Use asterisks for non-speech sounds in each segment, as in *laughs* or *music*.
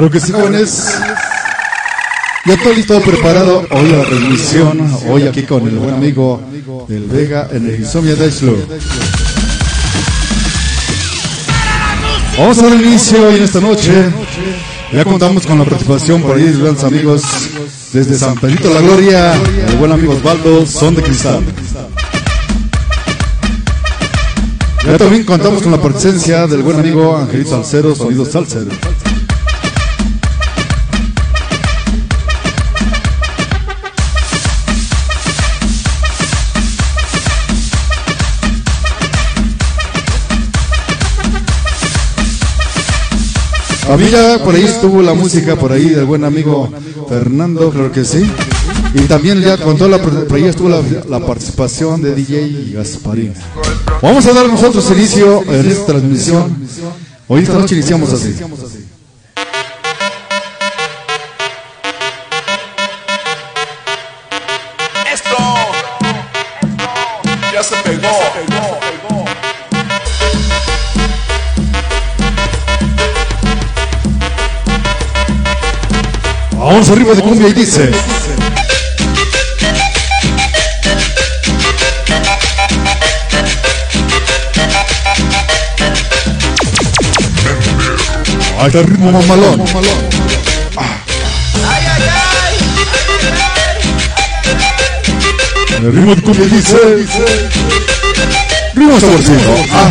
Claro que sí, jóvenes. Ya todo listo, preparado. Hoy la transmisión, hoy aquí con el buen amigo del Vega en el Insomnia Dashlo. Vamos a dar inicio en esta noche. Ya contamos con la participación por ahí de grandes amigos desde San Pedrito la Gloria, el buen amigo Osvaldo, Son de Cristal. Ya también contamos con la presencia del buen amigo Angelito Salcero, Sonido Salcero. Familia, por ahí estuvo la música, por ahí del buen amigo Fernando, claro que sí. Y también ya con toda la, por ahí estuvo la, la participación de DJ Gasparín. Vamos a dar nosotros inicio en esta transmisión. Hoy esta noche iniciamos así. Vamos arriba de cumbia y dice. Ahí está el ritmo mamalón. El ritmo de cumbia dice. Ritmo saborcito. Ah.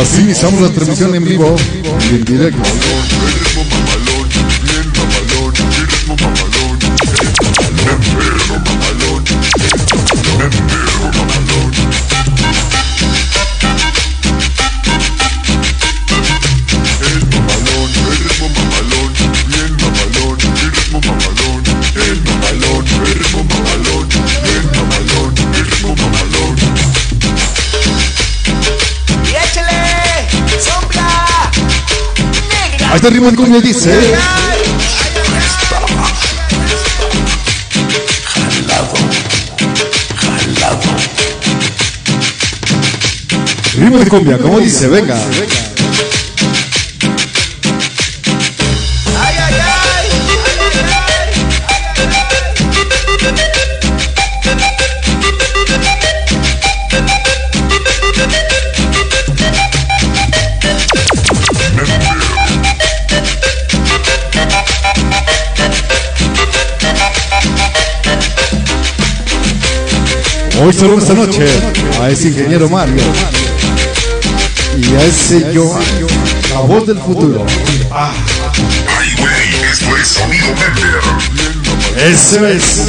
Así iniciamos la transmisión en vivo y en directo. Está el ritmo de cumbia dice. Ritmo de cumbia, como dice, venga. Ay, Hoy solo esta noche a ese ingeniero Mario y a ese yo, la voz del futuro. Ay, güey, esto es sonido member. Eso es.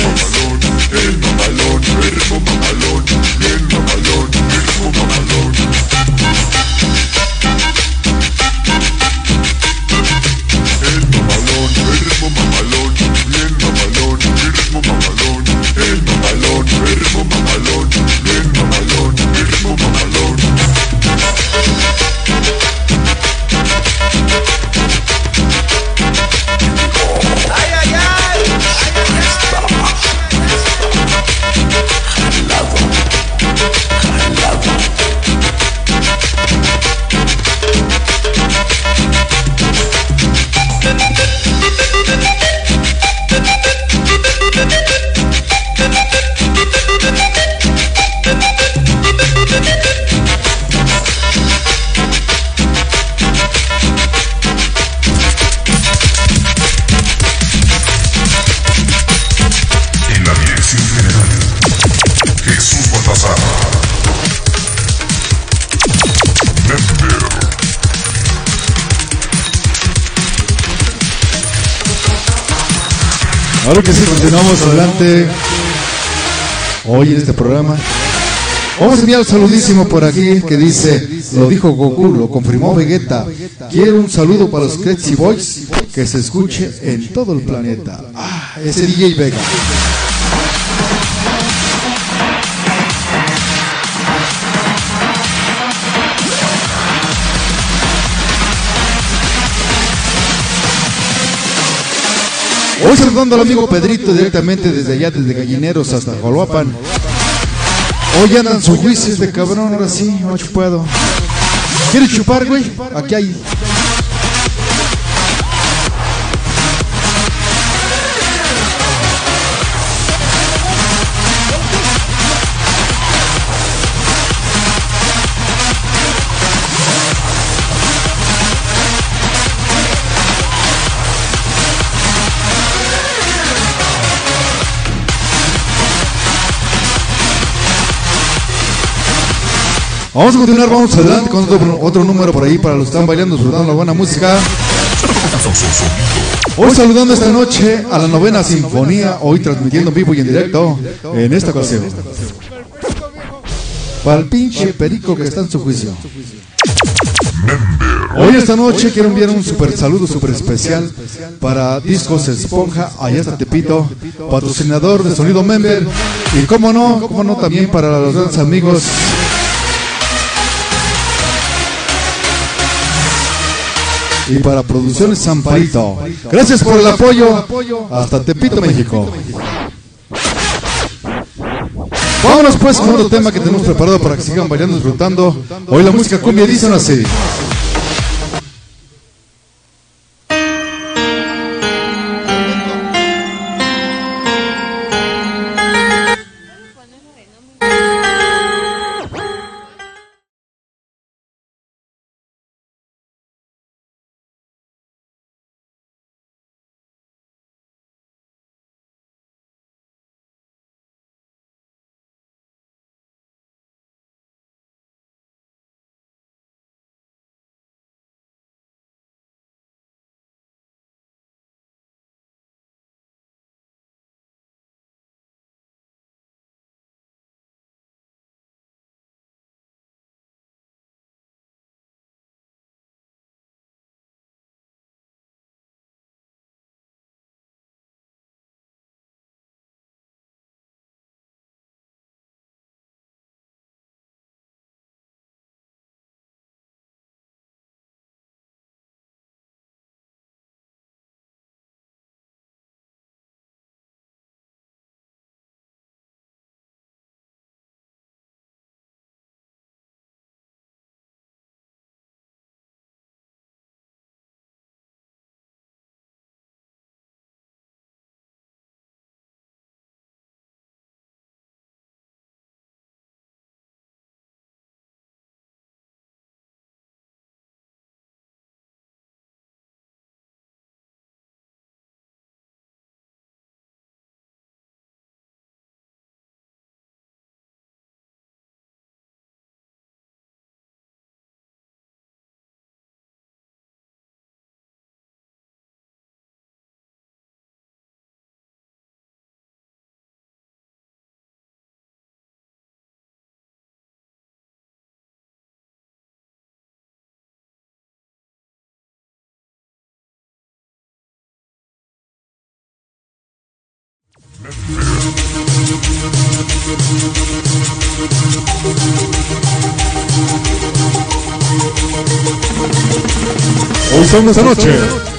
Ahora que sí, continuamos adelante hoy en este programa. Vamos a enviar un saludísimo por aquí que dice, lo dijo Goku, lo confirmó Vegeta. Quiero un saludo para los Crazy Boys que se escuche en todo el planeta. Ah, ese DJ Vega. Hoy saludando al amigo Pedrito directamente desde allá, desde Gallineros hasta Joloapan. Hoy andan su juicio este cabrón, ahora sí, no puedo. ¿Quieres chupar, güey? Aquí hay. Vamos a continuar, vamos adelante con otro, otro número por ahí para los que están bailando, disfrutando la buena música. Hoy saludando esta noche a la novena sinfonía, hoy transmitiendo en vivo y en directo en esta ocasión. Para el pinche perico que está en su juicio. Hoy esta noche quiero enviar un super saludo super especial para Discos Esponja, allá está Tepito, patrocinador de Sonido Member. Y cómo no, cómo no también para los grandes amigos y para Producciones Zamparito. Gracias por el apoyo. Hasta Tepito, México. Vámonos pues con otro tema que tenemos preparado para que sigan bailando, disfrutando. Hoy la música cumbia dicen así. Hoy son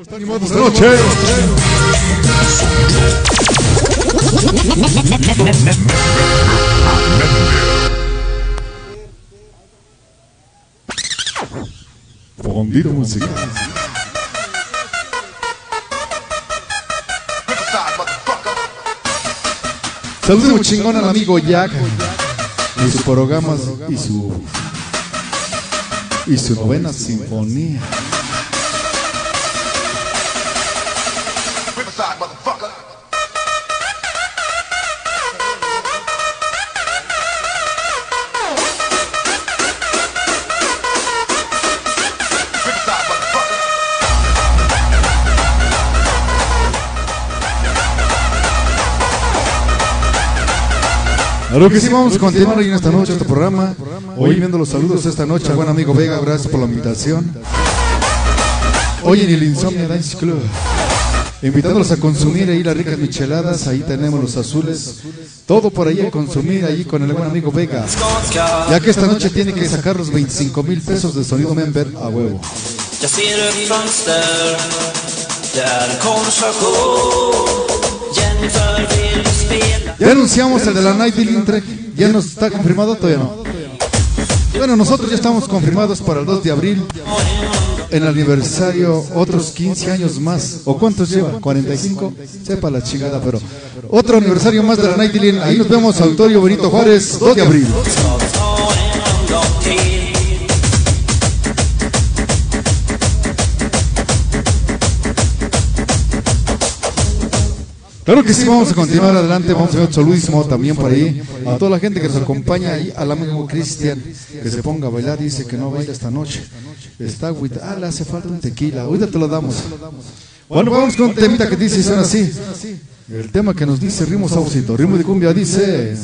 esta noche. Animados noche. Musical. Riverside, motherfucker. Saludos chingón al amigo Jack y sus programas y su y su novena sinfonía. Claro que sí, vamos a continuar hoy en esta noche este programa. Hoy viendo los saludos esta noche al buen amigo Vega, gracias por la invitación. Hoy en el Insomnia Dance Club. Invitándolos a consumir ahí las ricas micheladas, ahí tenemos los azules, todo por ahí a consumir ahí con el buen amigo Vega. Ya que esta noche tiene que sacar los 25 mil pesos de sonido member a huevo. Jag ser ett fönster där konversation Jennifer vill spela Ya anunciamos el de la Night Dealing Trek. ¿Ya nos está confirmado? Todavía no. Bueno, nosotros ya estamos confirmados para el 2 de abril. En el aniversario, otros 15 años más. ¿O cuántos lleva? ¿45? Sepa la chingada, pero. Otro aniversario más de la Night Dealing. Ahí nos vemos, Auditorio Benito Juárez, 2 de abril. Claro que sí, vamos a continuar adelante. Vamos a ver saludísimo también por ahí. A toda la gente que nos acompaña ahí, al amigo Cristian, que se ponga a bailar. Dice que no baila esta noche. Está. Ah, le hace falta un tequila. Ahorita te lo damos. Bueno, vamos con un temita que dice, suena así. El tema que nos dice Ritmo Saucito. Ritmo de cumbia dice.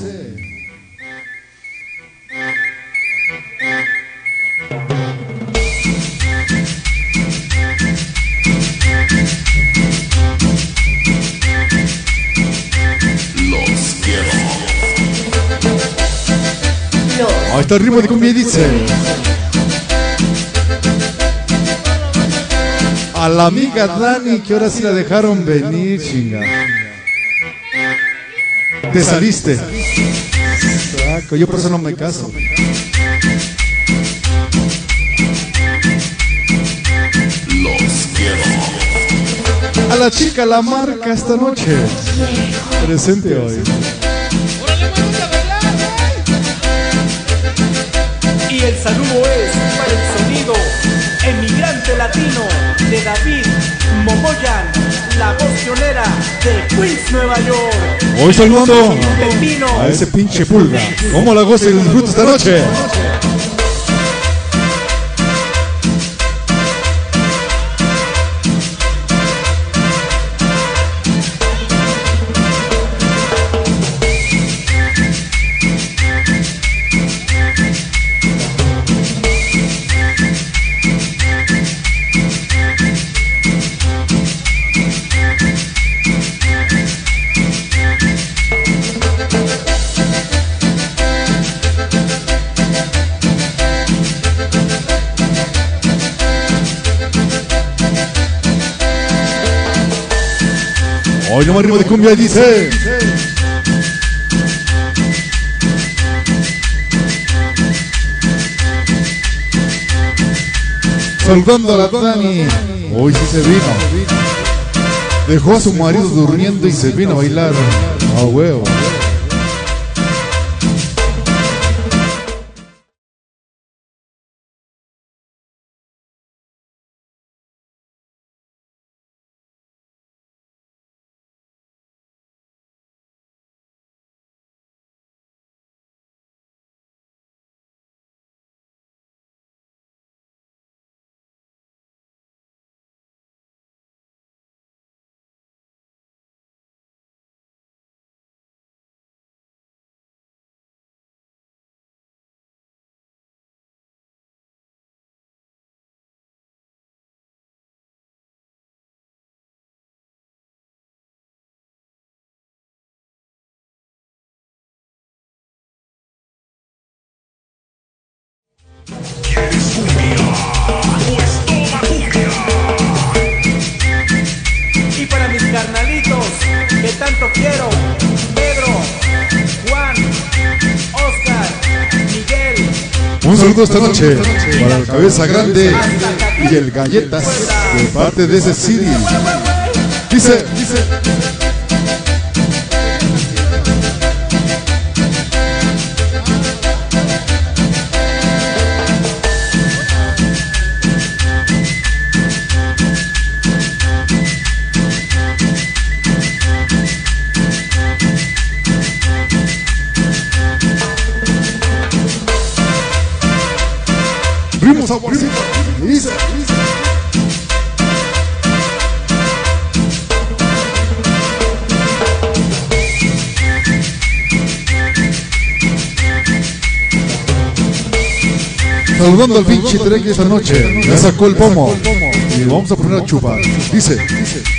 De cumbia y dice. A la amiga Dani, que ahora sí la dejaron venir, chinga. Te saliste. Saco, yo por eso no me caso. Los quiero. A la chica la marca esta noche. Presente hoy. Y el saludo es para el sonido emigrante latino de David Momoyan, la voz pionera de Queens, Nueva York. Hoy saludando a ese pinche pulga. ¿Cómo la goza y disfruta esta noche? Hoy no ritmo de cumbia y dice. Saludando a la Dani. Hoy sí se vino. Dejó a su marido durmiendo y se vino a bailar. A huevo. Un saludo esta noche para el Cabeza Grande y el Galletas de parte de ese CD. Dice, dice. Saborcito. Dice, dice. Saludando al pinche Trek esta noche. Ya sacó el pomo. Y vamos a poner a chupar. Dice, dice.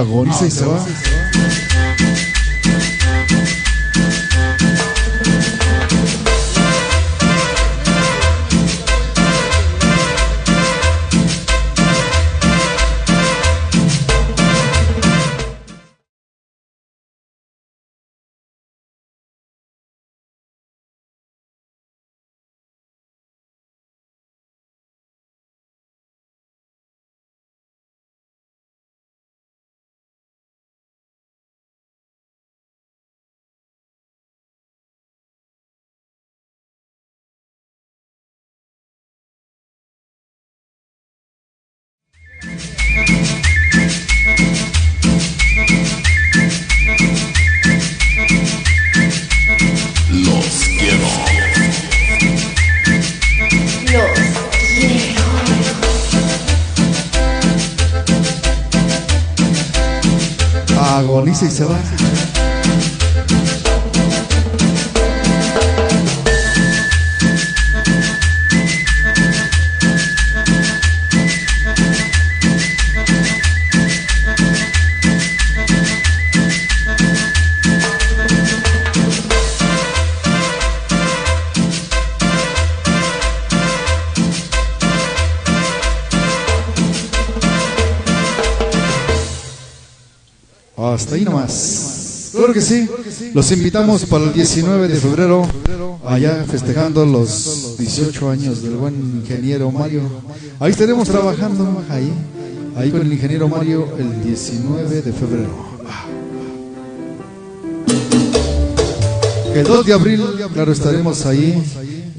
Agoniza y se va. Agoniza y se va. Claro que sí. Los invitamos para el 19 de febrero, allá festejando los 18 años del buen ingeniero Mario. Ahí estaremos trabajando, ahí, ahí con el ingeniero Mario el 19 de febrero. El 2 de abril, claro, estaremos ahí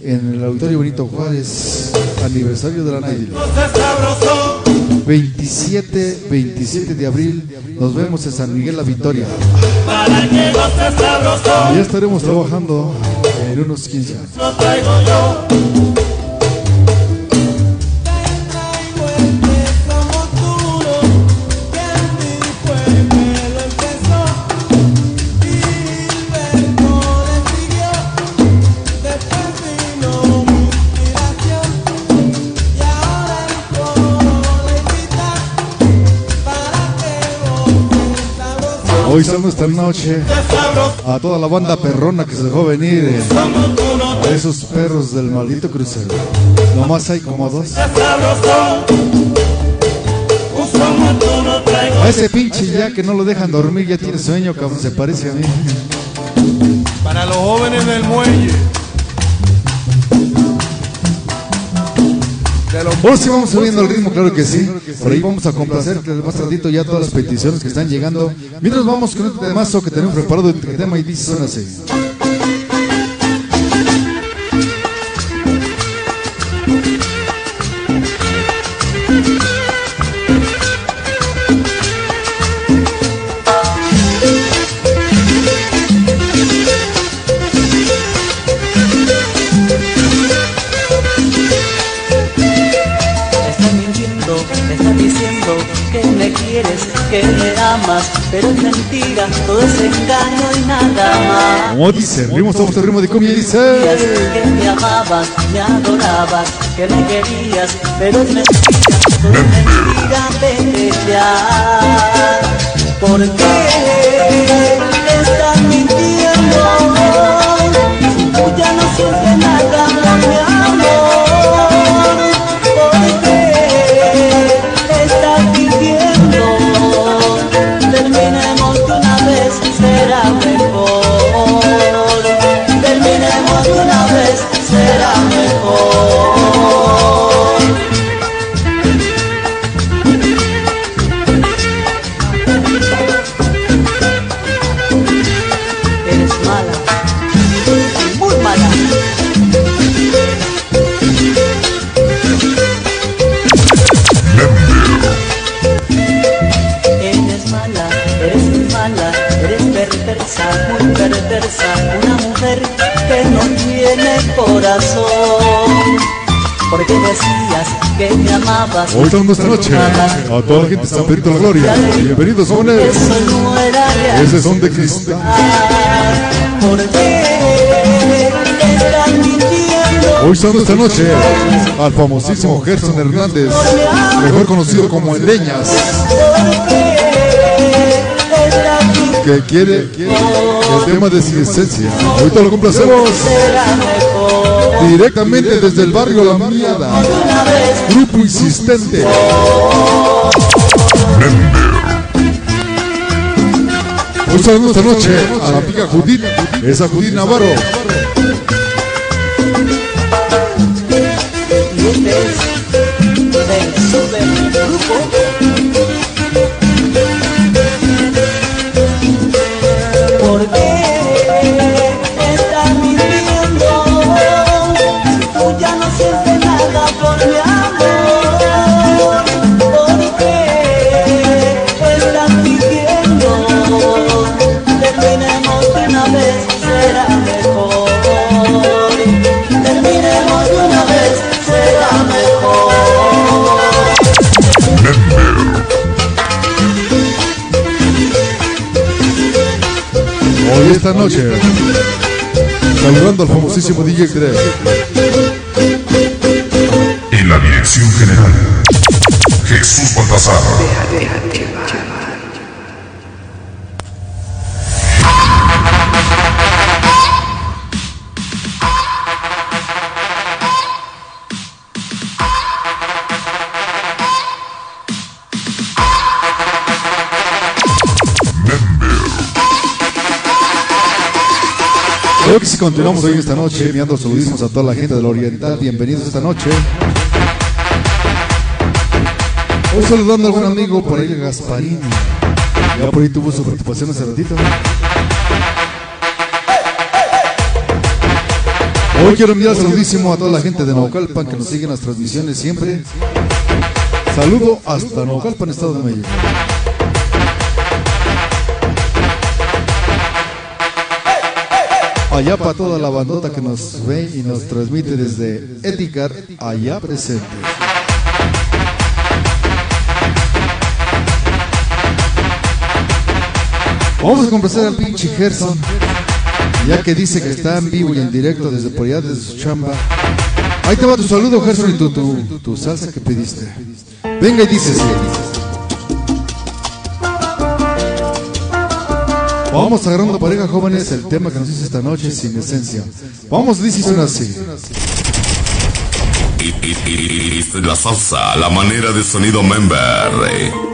en el Auditorio Benito Juárez, aniversario de la Navidad. 27, 27 de abril, nos vemos en San Miguel La Victoria. Ya estaremos trabajando en unos 15 años. Hoy somos esta noche a toda la banda perrona que se dejó venir, eh, a esos perros del maldito crucero. Nomás hay como dos. A ese pinche ya que no lo dejan dormir, ya tiene sueño, cabrón, se parece a mí. Para los jóvenes del muelle. Ahora sí vamos subiendo el ritmo, claro que sí. Por ahí vamos a complacer más tardito ya todas las peticiones que están llegando. Mientras vamos con este temazo que tenemos preparado, el tema y dice así. Estás que me amas, pero es mentira, todo es engaño y nada más. Como dice, ritmo, somos el ritmo de cumbia y dice. que me amabas, me adorabas, que me querías, pero es mentira, todo es mentira, vete ya. ¿Por qué estás mintiendo? Tú ya no sientes nada Hoy estamos esta noche a toda la gente de San Pedrito de la Gloria. Bienvenidos, jóvenes. Ese son de cristal. Hoy estamos esta noche al famosísimo Gerson Hernández, mejor conocido como Endeñas, que quiere el tema de su esencia. Ahorita lo complacemos directamente desde el barrio La Miada. Grupo insistente. Hoy saludos esta noche a la amiga Judith, esa Judith Navarro. Esta noche, saludando al famosísimo DJ Greg. En la dirección general, Jesús Baltasar. Continuamos hoy esta noche enviando saludismos a toda la gente del Oriental, bienvenidos esta noche. Hoy saludando a algún amigo por ahí, Gasparini. Ya por ahí tuvo su participación hace ratito. Hoy quiero enviar saludísimo a toda la gente de Naucalpan que nos sigue en las transmisiones siempre. Saludo hasta Naucalpan, Estado de México. Allá para toda la bandota que nos ve y nos transmite desde Eticar, allá presente. Vamos a complacer al pinche Gerson, ya que dice que está en vivo y en directo desde por allá, desde su chamba. Ahí te va tu saludo, Gerson, y tu, tu, salsa que pediste. Venga y dices. Vamos agarrando pareja jóvenes el tema que nos hizo esta noche sin esencia. Vamos, dice suena así. La salsa, la manera de sonido member.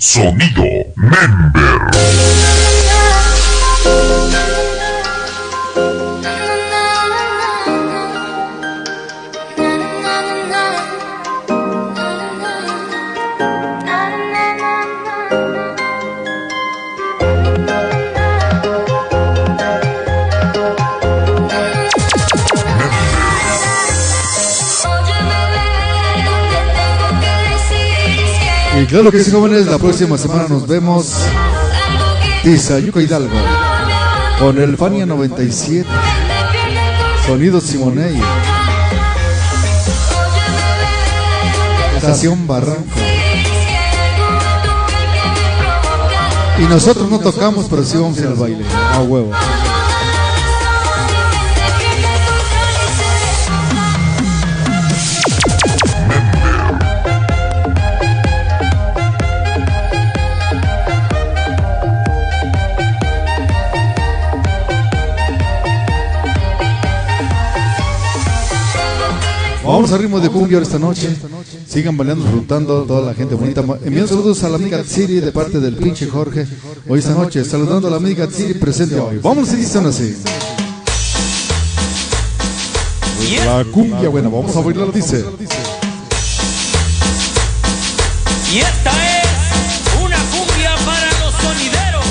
Sonido Member. Claro que sí, jóvenes, la próxima semana nos vemos. Tizayuca Hidalgo. Con el Fania 97. Sonido Simonei. Estación Barranco. Y nosotros no tocamos, pero sí vamos al baile. A huevo. Vamos a ritmo de cumbia esta noche. Sigan bailando, disfrutando, toda la gente bonita. Envían saludos a la amiga Tsiri de parte del pinche Jorge. Hoy esta noche, saludando a la amiga Tsiri presente hoy. Vamos a dicen así. La cumbia buena, vamos a bailar, dice. Y esta es una cumbia para los sonideros.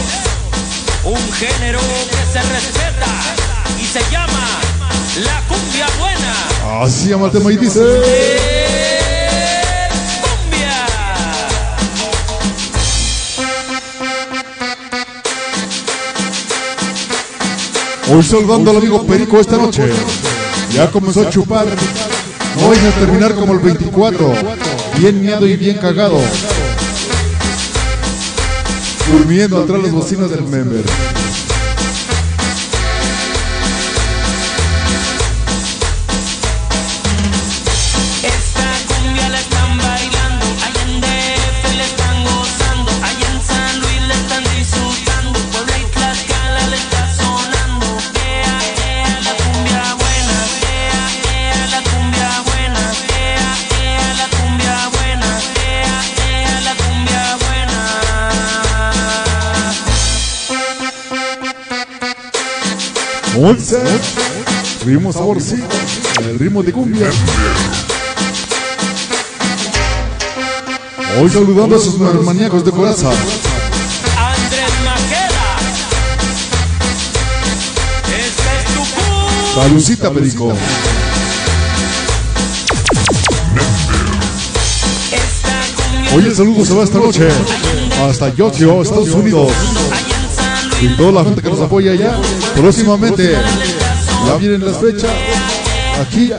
Un género que se respeta y se llama la cumbia buena. Así llama el tema y dice. ¡Eh, cumbia. Hoy saludando al amigo Perico esta noche. Ya comenzó a chupar. No vais a terminar como el 24. Bien miado y bien cagado. Durmiendo atrás los bocinas del member. Once. Ritmo saborcito. El ritmo de cumbia. Hoy saludando a sus maníacos de coraza. Andrés Maqueda. Esta es tu cumbia. Salucita, Perico. Hoy el saludo se va esta noche. Hasta Yotio, Estados Unidos. Y toda la gente que nos apoya allá. Próximamente. Ya vienen las fechas. Aquí.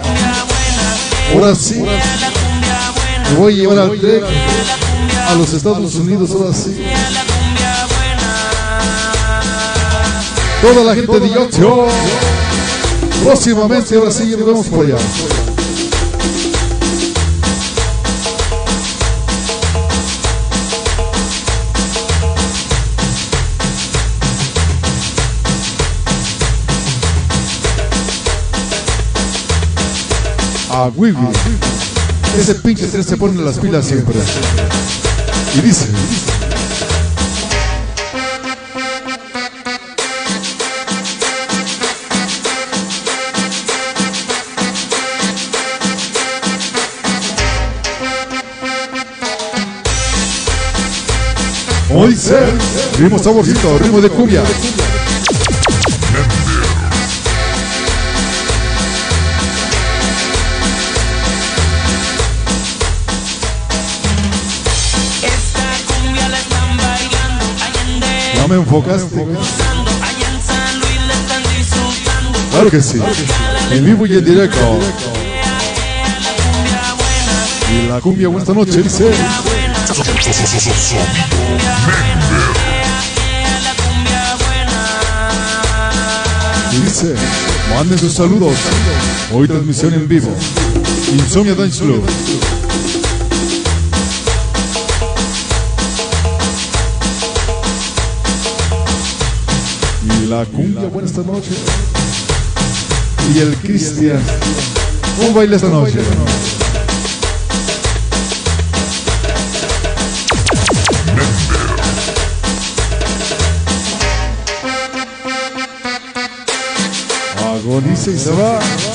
Ahora sí. Me voy a llevar al trek a los Estados Unidos. Ahora sí. Toda la gente de Yotio. Próximamente, ahora sí, nos vemos por allá. A Wiwi. Ese pinche tres se pone las pilas siempre. Y dice. Se ritmo saborcito, ritmo de cumbia. Disfrutando. Claro que sí. En vivo y en directo. Y la cumbia buena esta noche dice. Y dice, manden sus saludos. Hoy transmisión en vivo. Insomnia Dance Club. la cumbia, buena esta noche. Y el Cristian, un baile esta noche. Agoniza y se va.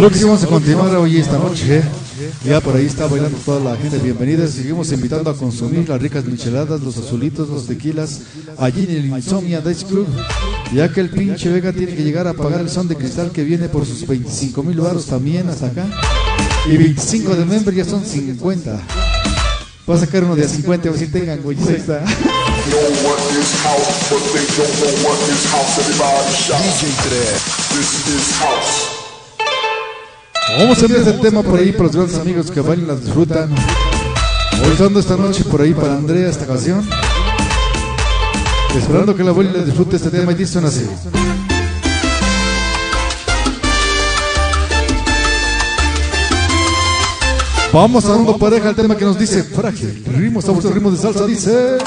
Vamos a continuar hoy esta noche. Ya por ahí está bailando toda la gente. Bienvenida. Seguimos invitando a consumir las ricas micheladas, los azulitos, los tequilas, allí en el Insomnia Dice Club. Ya que el pinche Vega tiene que llegar a pagar el son de cristal que viene por sus 25 mil baros también hasta acá. Y 25 de member ya son 50. Voy a sacar uno de a 50 a ver si tengan, güey. Ahí está. *laughs* This is house. Vamos a enviar este tema por ahí para los grandes amigos que bailan, las disfrutan. Hoy esta noche por ahí para Andrea esta canción. Esperando que la abuela le disfrute este tema y dicen así. Vamos a dando pareja al tema que nos dice frágil. Ritmo, estamos en ritmo de salsa, dice.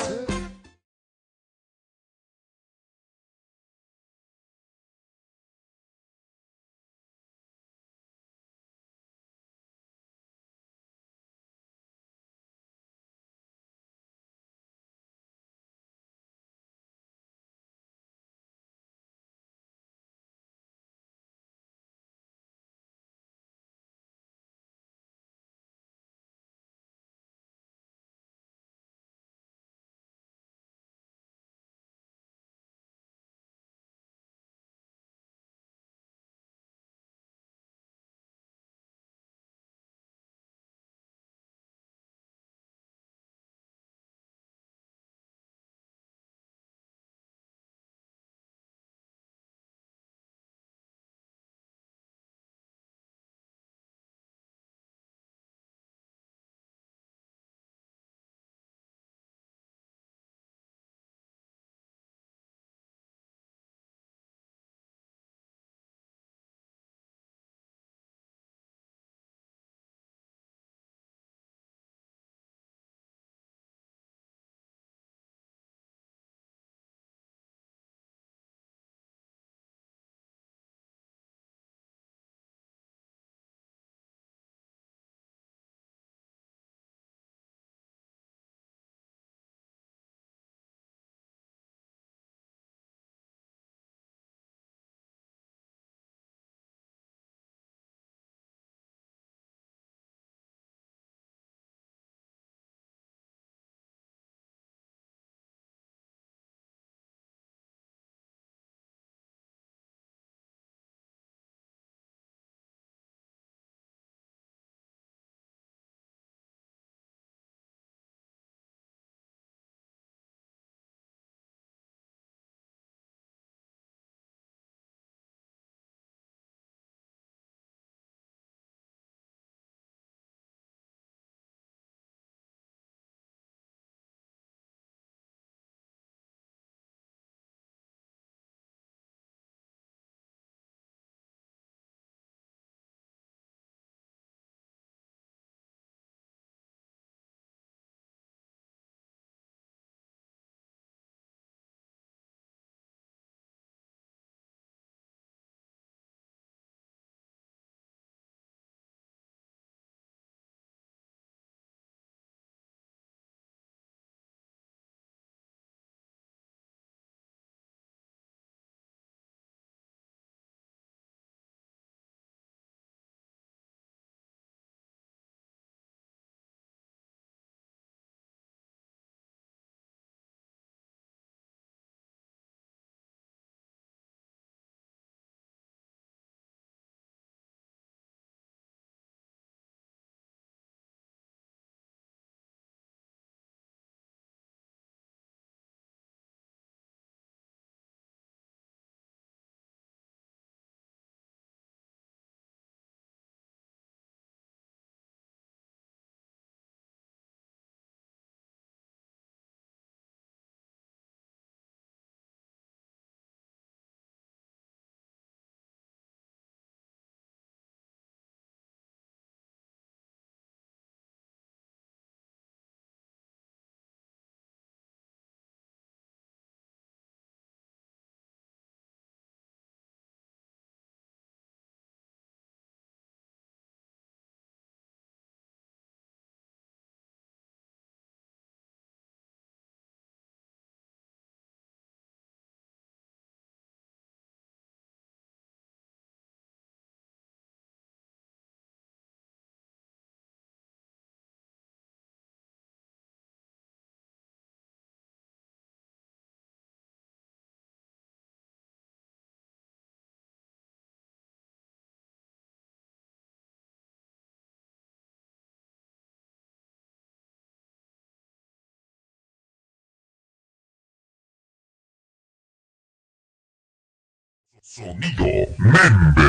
Sonido Member.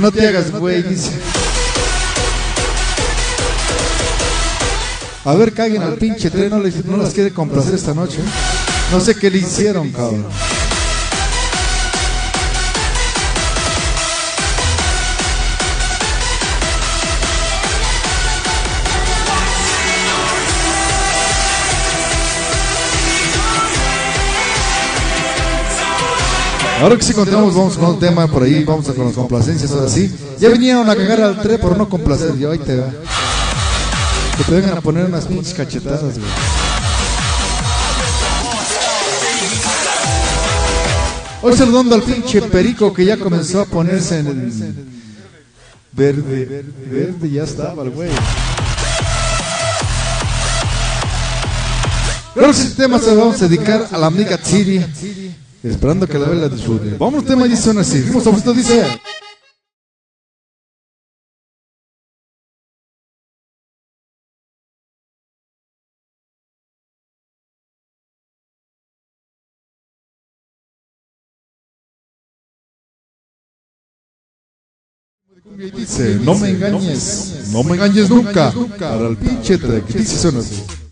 Que no te hagas, güey, dice. A ver, caguen al pinche tren, no, les, no las quiere complacer esta noche. No sé qué le hicieron, cabrón. Ahora que sí continuamos, vamos con otro tema por ahí, vamos con las complacencias, ahora sí. Ya vinieron a cagar al tren por no complacer, yo ahí te va. Que te vengan a poner unas pinches cachetadas, güey. Hoy saludando al pinche perico que ya comenzó a ponerse en el verde, verde ya estaba el güey. Pero este tema se vamos a dedicar a la amiga Tiri. Esperando que la vela disfrute. Vamos, tema dice una así. Vamos a esto dice. Y dice, no me engañes, no me engañes nunca. Para el pinche track. Dice así.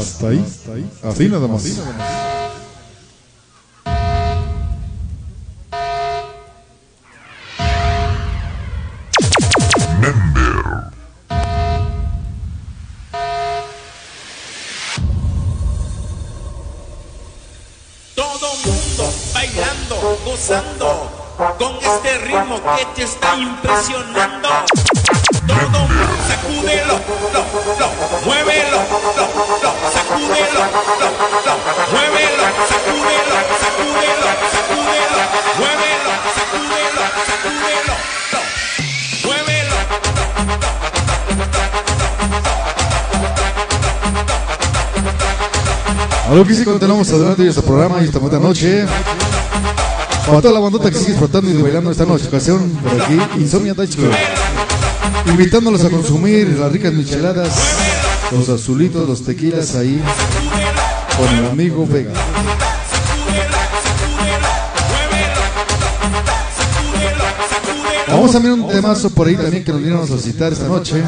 Hasta ahí. Así nada más. Todo mundo bailando, gozando con este ritmo que te está impresionando. Todo mundo sacúdelo, lo, lo, muévelo, lo, lo, sacúdelo, lo, lo, muévelo, sacúdelo, sacúdelo, que sí continuamos adelante de este programa y esta buena noche. Para toda la bandota que sigue disfrutando y bailando esta noche, ocasión por aquí, Insomnia Touch. Invitándolos a consumir las ricas micheladas, los azulitos, los tequilas ahí, con el amigo Vega. Vamos a ver un temazo por ahí también que nos vinieron a solicitar esta noche.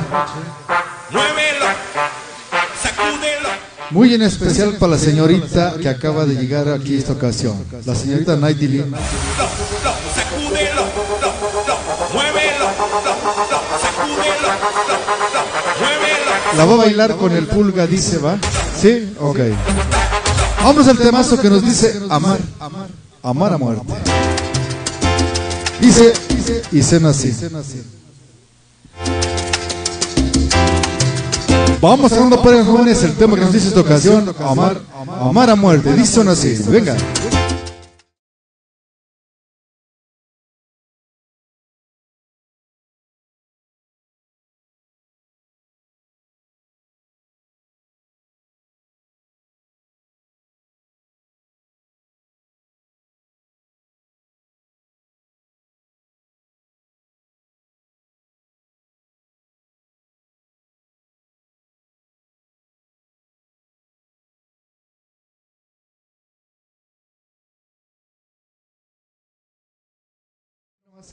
Muy en especial para la señorita que acaba de llegar aquí esta ocasión. La señorita Nighty lo, La va a bailar con el pulga, dice, ¿va? ¿Sí? Ok. Vamos al temazo que nos dice amar. Amar a muerte. Dice, y cena así. Vamos a para jóvenes el tema que nos dice esta ocasión, amar, amar a muerte. Dice así, venga.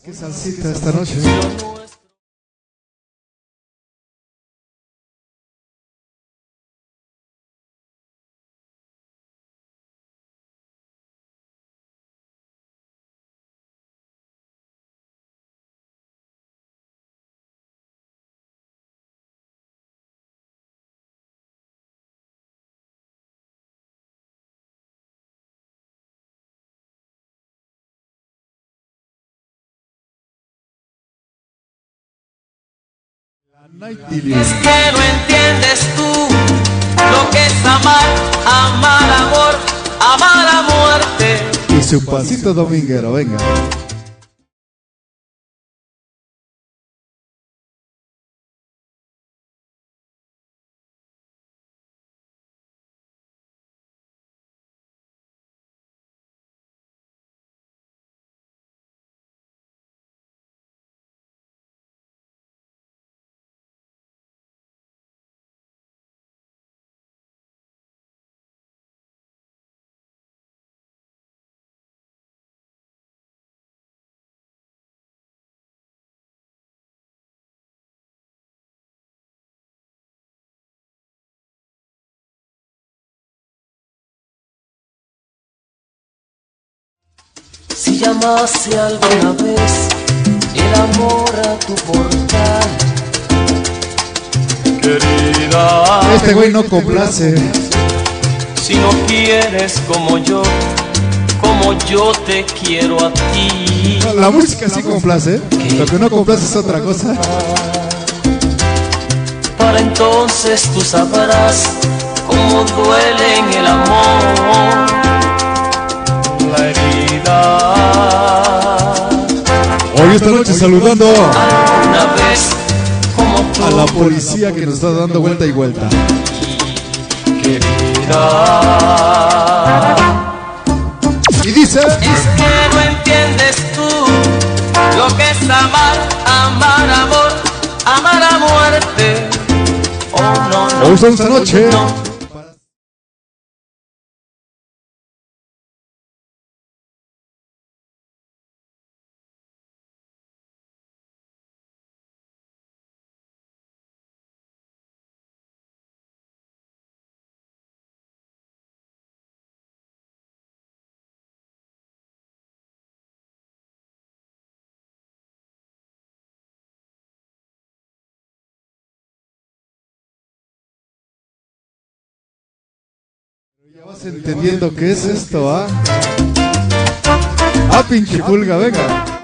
Qué salsita esta noche. Es que no entiendes tú lo que es amar, amar amor, amar a muerte. Y su pasito dominguero, venga. Si llamase alguna vez el amor a tu portal, querida. Este güey no complace. Si no quieres como yo, como yo te quiero a ti. La música sí complace. Lo que no complace es otra cosa. Para entonces tú sabrás cómo duele en el amor la herida. Hoy esta noche saludando a la policía que nos está dando vuelta y vuelta. Y dice, Es que no entiendes tú lo que es amar, amar amor, amar a muerte. Oh no, no, hoy esta noche Ya vas entendiendo qué es esto, ¿ah? Ah, pinche pulga, venga.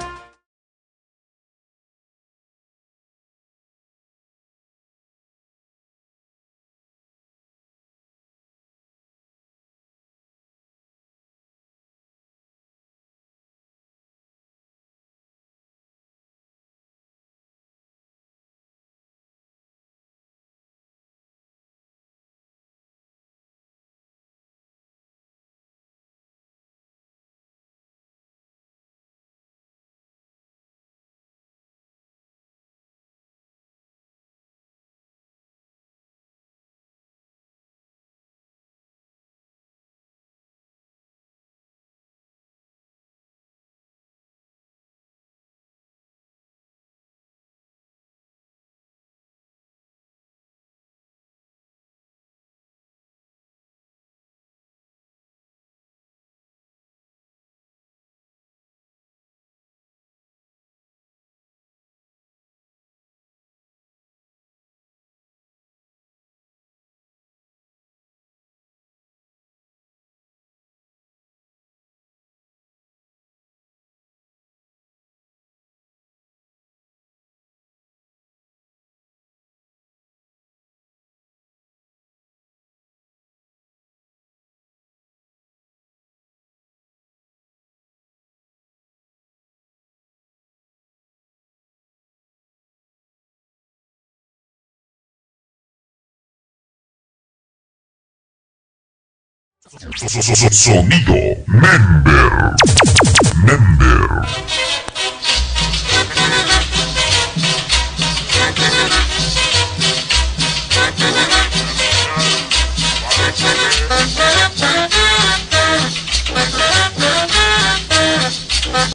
Sonido Member.